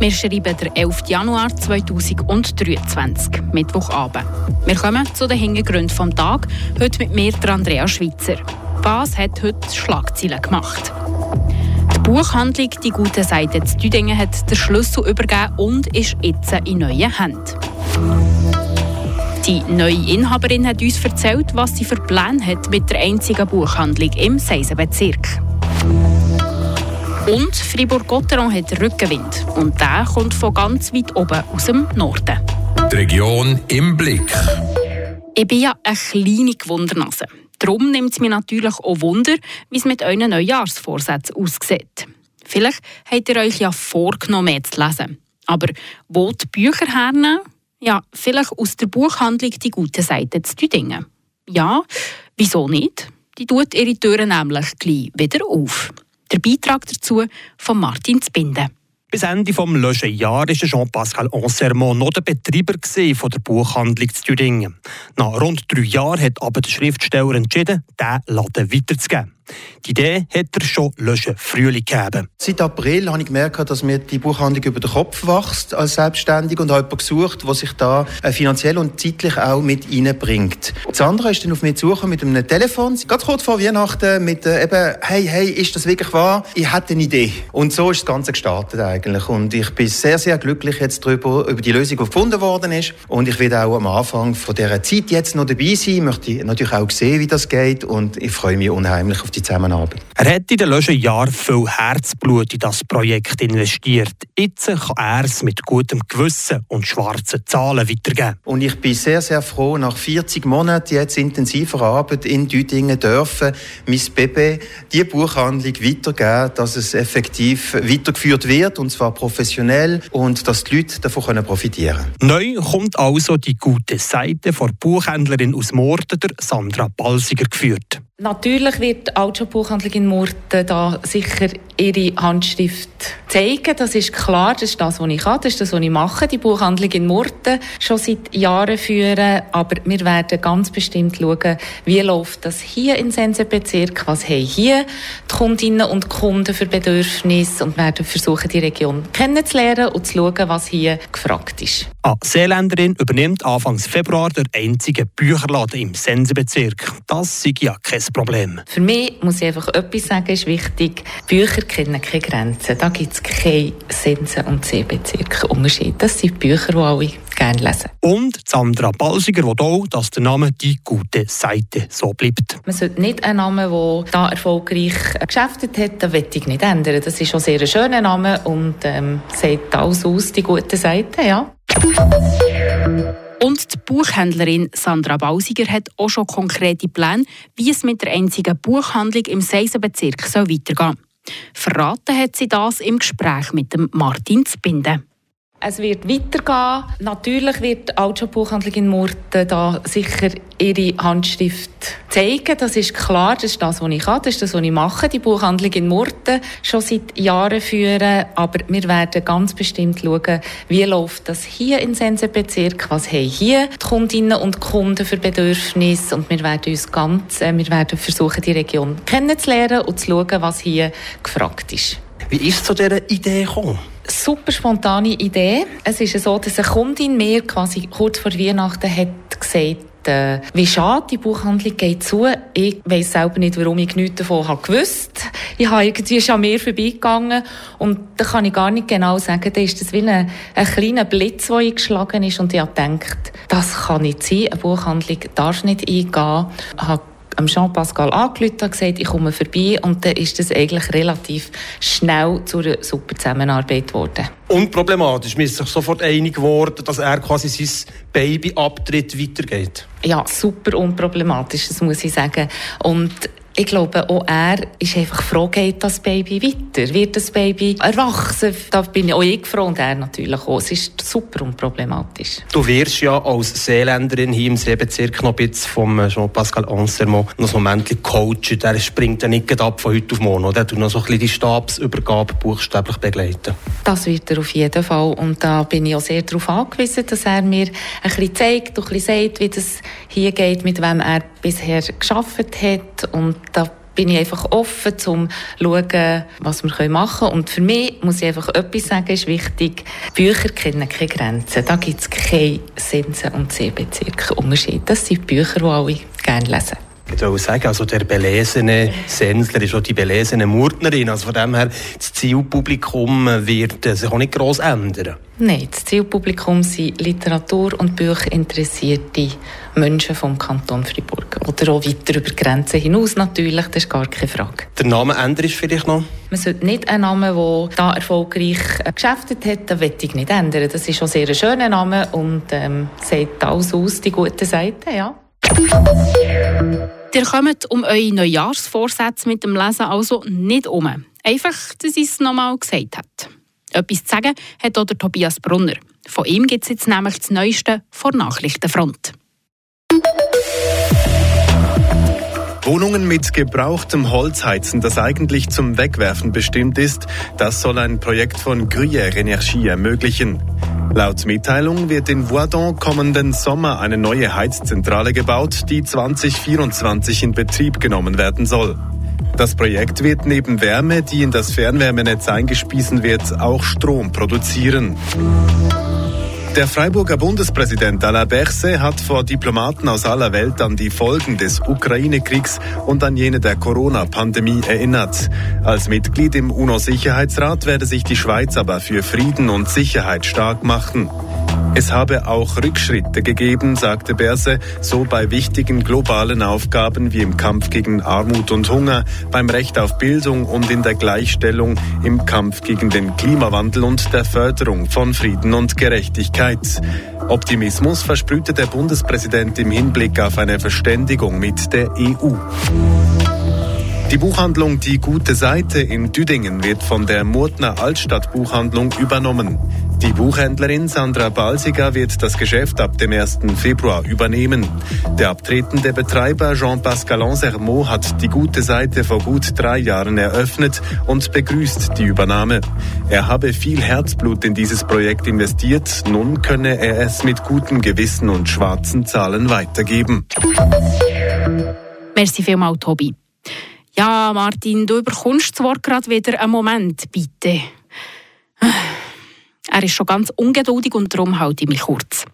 Wir schreiben den 11. Januar 2023, Mittwochabend. Wir kommen zu den Hintergründen des Tages, heute mit mir, Andrea Schweitzer. Was hat heute Schlagzeilen gemacht? Die Buchhandlung «Die gute Seite» zu Düdingen hat den Schlüssel übergeben und ist jetzt in neuen Händen. Die neue Inhaberin hat uns erzählt, was sie für Pläne hat mit der einzigen Buchhandlung im Seisenbezirk. Und Fribourg-Gotteron hat Rückenwind. Und der kommt von ganz weit oben aus dem Norden. Die Region im Blick. Ich bin ja eine kleine Gewundernase. Darum nimmt es mich natürlich auch Wunder, wie es mit euren Neujahrsvorsätzen aussieht. Vielleicht habt ihr euch ja vorgenommen, mehr zu lesen. Aber wo die Bücher hernehmen? Ja, vielleicht aus der Buchhandlung «Die gute Seite» zu Düdingen. Ja, wieso nicht? Die tut ihre Türen nämlich gleich wieder auf. Beitrag dazu von Martin Zbinden. Bis Ende des letzten Jahres war Jean-Pascal Ansermont noch der Betreiber der Buchhandlung zu Thüringen. Nach rund drei Jahren hat aber der Schriftsteller entschieden, diesen Laden weiterzugeben. Die Idee hat er schon letzten Frühling gegeben. Seit April habe ich gemerkt, dass mir die Buchhandlung über den Kopf wächst als Selbstständig und habe jemanden gesucht, der sich da äh, finanziell und zeitlich auch mit reinbringt. Das andere ist dann auf mich zu mit einem Telefon, ganz kurz vor Weihnachten, mit äh, eben, hey, hey, ist das wirklich wahr? Ich hätte eine Idee. Und so ist das Ganze gestartet eigentlich. Und ich bin sehr, sehr glücklich jetzt darüber, über die Lösung, die gefunden worden ist. Und ich werde auch am Anfang von dieser Zeit jetzt noch dabei sein, Ich möchte natürlich auch sehen, wie das geht und ich freue mich unheimlich auf die Zusammenarbeit. Er hat in den letzten Jahren viel Herzblut in das Projekt investiert. Jetzt kann er es mit gutem Gewissen und schwarzen Zahlen weitergeben. Und ich bin sehr, sehr froh, nach 40 Monaten jetzt intensiver Arbeit in Düdingen dürfen, mein Baby die Buchhandlung weitergeben, dass es effektiv weitergeführt wird, und zwar professionell, und dass die Leute davon profitieren können. Neu kommt also die gute Seite von Buchhändlerin aus Morden, Sandra Balsiger, geführt. Natürlich wird die Altshop-Buchhandlung in Murten da sicher ihre Handschrift zeigen. Das ist klar, das ist das, was ich kann, das ist das, was ich mache, die Buchhandlung in Murten schon seit Jahren führen. Aber wir werden ganz bestimmt schauen, wie läuft das hier in Sensenbezirk, was haben hier die Kundinnen und Kunden für Bedürfnisse und werden versuchen, die Region kennenzulernen und zu schauen, was hier gefragt ist. Eine Seeländerin übernimmt Anfang Februar der einzige Bücherladen im Sensenbezirk. Das ist ja kein Problem. Für mich muss ich einfach etwas sagen, ist wichtig. Bücher kennen keine Grenzen. Da gibt es keine Sensen- und Seebezirke Unterschied. Das sind Bücher, die alle gerne lesen. Und Sandra Balsiger will auch, dass der Name «Die gute Seite» so bleibt. Man sollte nicht einen Namen, der da erfolgreich geschäftet hat, den ich nicht ändern. Das ist schon sehr ein schöner Name und ähm, sieht alles aus, «Die gute Seite», ja. Und die Buchhändlerin Sandra Bausiger hat auch schon konkrete Pläne, wie es mit der einzigen Buchhandlung im Seisenbezirk weitergehen soll. Verraten hat sie das im Gespräch mit dem Martin Zbinden. Es wird weitergehen. Natürlich wird die Altshop-Buchhandlung in Murten da sicher ihre Handschrift zeigen. Das ist klar, das ist das, was ich kann, das ist das, was ich mache, die Buchhandlung in Murten schon seit Jahren führen. Aber wir werden ganz bestimmt schauen, wie läuft das hier in Sensenbezirk, was haben hier die Kundinnen und Kunden für Bedürfnisse und wir werden uns ganz, äh, wir werden versuchen, die Region kennenzulernen und zu schauen, was hier gefragt ist. Wie ist zu dieser Idee gekommen? Super spontane Idee. Es ist so, dass eine Kundin mir quasi kurz vor Weihnachten hat gesagt, äh, wie schade, die Buchhandlung geht zu. Ich weiss selber nicht, warum ich nichts davon habe gewusst. Ich habe irgendwie schon mehr vorbeigegangen und da kann ich gar nicht genau sagen, da ist das wie ein, ein kleiner Blitz, der eingeschlagen ist und ich habe gedacht, das kann nicht sein, eine Buchhandlung darf nicht eingehen. Ich habe Jean-Pascal angerufen und gesagt, ich komme vorbei. Und dann ist das eigentlich relativ schnell zu einer super Zusammenarbeit geworden. Unproblematisch. Man ist sich sofort einig geworden, dass er quasi sein Babyabtritt weitergeht. Ja, super unproblematisch, das muss ich sagen. Und ich glaube, auch er ist einfach froh, geht das Baby weiter? Wird das Baby erwachsen? Da bin auch ich froh und er natürlich auch. Es ist super unproblematisch. Du wirst ja als Seeländerin hier im Seebezirk noch ein bisschen vom Jean-Pascal Ansermont noch so ein Moment coachen. Der springt ja nicht ab von heute auf morgen. Oder? Du noch so ein bisschen die Stabsübergabe buchstäblich begleiten. Das wird er auf jeden Fall. Und da bin ich auch sehr darauf angewiesen, dass er mir ein bisschen zeigt und ein bisschen sagt, wie das hier geht, mit wem er bisher geschafft hat. Und da bin ich einfach offen, um zu schauen, was wir machen können. Und für mich muss ich einfach etwas sagen, ist wichtig. Bücher kennen keine Grenzen. Da gibt es keine Sensen- und Sehbezirke Unterschied. Das sind Bücher, die alle gerne lesen. Würde sagen, also der belesene Sensler ist auch die belesene Murtnerin. Also von dem her, das Zielpublikum wird sich auch nicht gross ändern. Nein, das Zielpublikum sind Literatur- und Bücherinteressierte Menschen vom Kanton Fribourg. Oder auch weiter über Grenzen hinaus natürlich, das ist gar keine Frage. Der Name ändert ist vielleicht noch? Man sollte nicht einen Namen, der da erfolgreich äh, geschäftet hat, den möchte ich nicht ändern. Das ist schon sehr ein schöner Name und ähm, sagt alles aus, die guten Seiten, ja. Ihr kommt um eure Neujahrsvorsätze mit dem Lesen also nicht um. Einfach, dass ich es nochmal gesagt habe. Etwas zu sagen hat auch der Tobias Brunner. Von ihm gibt es jetzt nämlich das Neueste vor Nachrichtenfront. Wohnungen mit gebrauchtem Holz heizen, das eigentlich zum Wegwerfen bestimmt ist, das soll ein Projekt von Gruyère Energie ermöglichen. Laut Mitteilung wird in Voidon kommenden Sommer eine neue Heizzentrale gebaut, die 2024 in Betrieb genommen werden soll. Das Projekt wird neben Wärme, die in das Fernwärmenetz eingespiesen wird, auch Strom produzieren. Der Freiburger Bundespräsident Alain Berset hat vor Diplomaten aus aller Welt an die Folgen des Ukraine-Kriegs und an jene der Corona-Pandemie erinnert. Als Mitglied im UNO-Sicherheitsrat werde sich die Schweiz aber für Frieden und Sicherheit stark machen. Es habe auch Rückschritte gegeben, sagte Berse, so bei wichtigen globalen Aufgaben wie im Kampf gegen Armut und Hunger, beim Recht auf Bildung und in der Gleichstellung, im Kampf gegen den Klimawandel und der Förderung von Frieden und Gerechtigkeit. Optimismus versprühte der Bundespräsident im Hinblick auf eine Verständigung mit der EU. Die Buchhandlung Die Gute Seite in Düdingen wird von der Murtner Altstadt Buchhandlung übernommen. Die Buchhändlerin Sandra Balsiger wird das Geschäft ab dem 1. Februar übernehmen. Der abtretende Betreiber Jean-Pascal Ansermot hat die gute Seite vor gut drei Jahren eröffnet und begrüßt die Übernahme. Er habe viel Herzblut in dieses Projekt investiert. Nun könne er es mit gutem Gewissen und schwarzen Zahlen weitergeben. Merci vielmals, Tobi. Ja, Martin, du überkommst Wort gerade wieder. Einen Moment, bitte. Er ist schon ganz ungeduldig und darum halte ich mich kurz.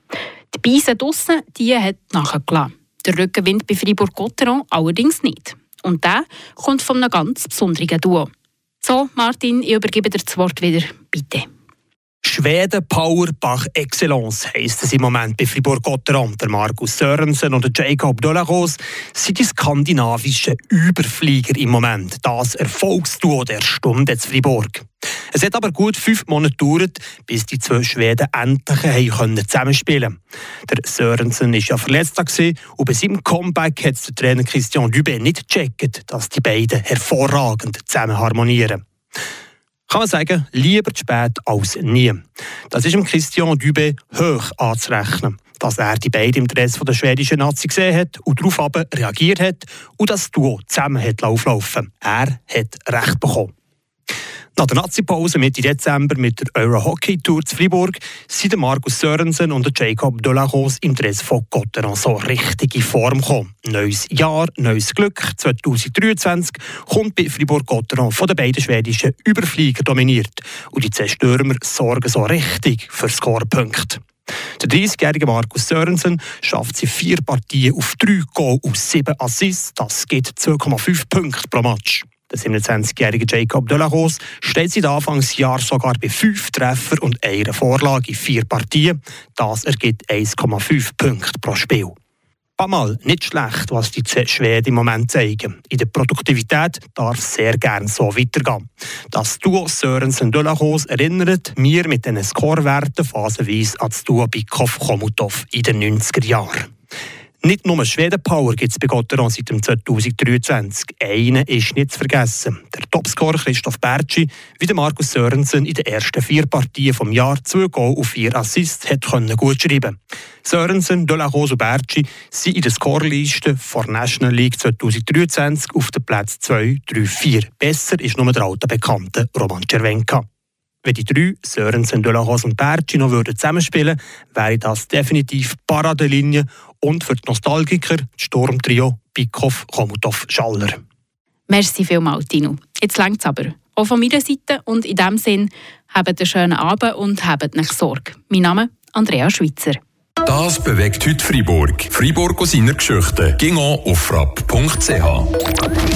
Die Beise draussen, die hat nachgelassen. Der Rückenwind bei Fribourg-Gotteron allerdings nicht. Und der kommt von einem ganz besonderen Duo. So, Martin, ich übergebe dir das Wort wieder. Bitte. Schweden Power par Excellence heisst es im Moment bei Fribourg-Gotteron. Der Markus Sörensen und der Jacob Dolagos sind die skandinavischen Überflieger im Moment. Das Erfolgsduo der Stunde zu Fribourg. Es hat aber gut fünf Monate gedauert, bis die zwei Schweden endlich zusammenspielen konnten. Der Sörensen war ja verletzt und bei seinem Comeback hat der Trainer Christian Dubé nicht gecheckt, dass die beiden hervorragend zusammen harmonieren kann man sagen, lieber zu spät als nie. Das ist dem Christian Dubé hoch anzurechnen, dass er die beiden im Dress der schwedischen Nazi gesehen hat und darauf reagiert hat und das Duo zusammen hat auflaufen. Er hat recht bekommen. Nach der Nazi-Pause Mitte Dezember mit der Euro-Hockey-Tour zu Fribourg sind Markus Sörensen und Jacob Delachos im Dress von Gotteron so richtig in Form gekommen. Neues Jahr, neues Glück. 2023 kommt bei Fribourg-Gotteron von den beiden schwedischen Überflieger dominiert. Und die Zerstörmer sorgen so richtig für Scorepunkte. Der 30-jährige Markus Sörensen schafft sie vier Partien auf drei Goal aus sieben Assists. Das gibt 2,5 Punkte pro Match. Der 27-jährige Jacob Delagos steht seit Anfangsjahr sogar bei fünf Treffer und einer Vorlage in vier Partien. Das ergibt 1,5 Punkte pro Spiel. Mal nicht schlecht, was die Schweden im Moment zeigen. In der Produktivität darf es sehr gerne so weitergehen. Das Duo Sörensen Delachos erinnert mir mit den Scorewerten phasenweise an das Duo Bikov-Komutov in den 90er Jahren. Nicht nur Schweden-Power gibt es bei Gotteron seit 2023. Einen ist nicht zu vergessen. Der Topscorer Christoph Bertschi, wie der Markus Sörensen in den ersten vier Partien vom Jahr zwei Goal und vier Assists hat können gut schreiben. Sörensen, Delacroix und Bertschi sind in der Scoreliste der National League 2023 auf den Platz 2, 3, 4. Besser ist nur der alte Bekannte Roman Cervenka. Wenn die drei, Sörensen, Delachos und Bertschi, noch zusammenspielen würden, wäre das definitiv Paradelinie und für die Nostalgiker das Sturmtrio Bikoff, Komutov, Schaller. Merci vielmals, Tino. Jetzt längt es aber. Auch von meiner Seite und in diesem Sinn, habt einen schönen Abend und habt nicht Sorge. Mein Name Andrea Schweitzer. Das bewegt heute Freiburg. Freiburg aus seiner Geschichte. Ging auf frapp.ch.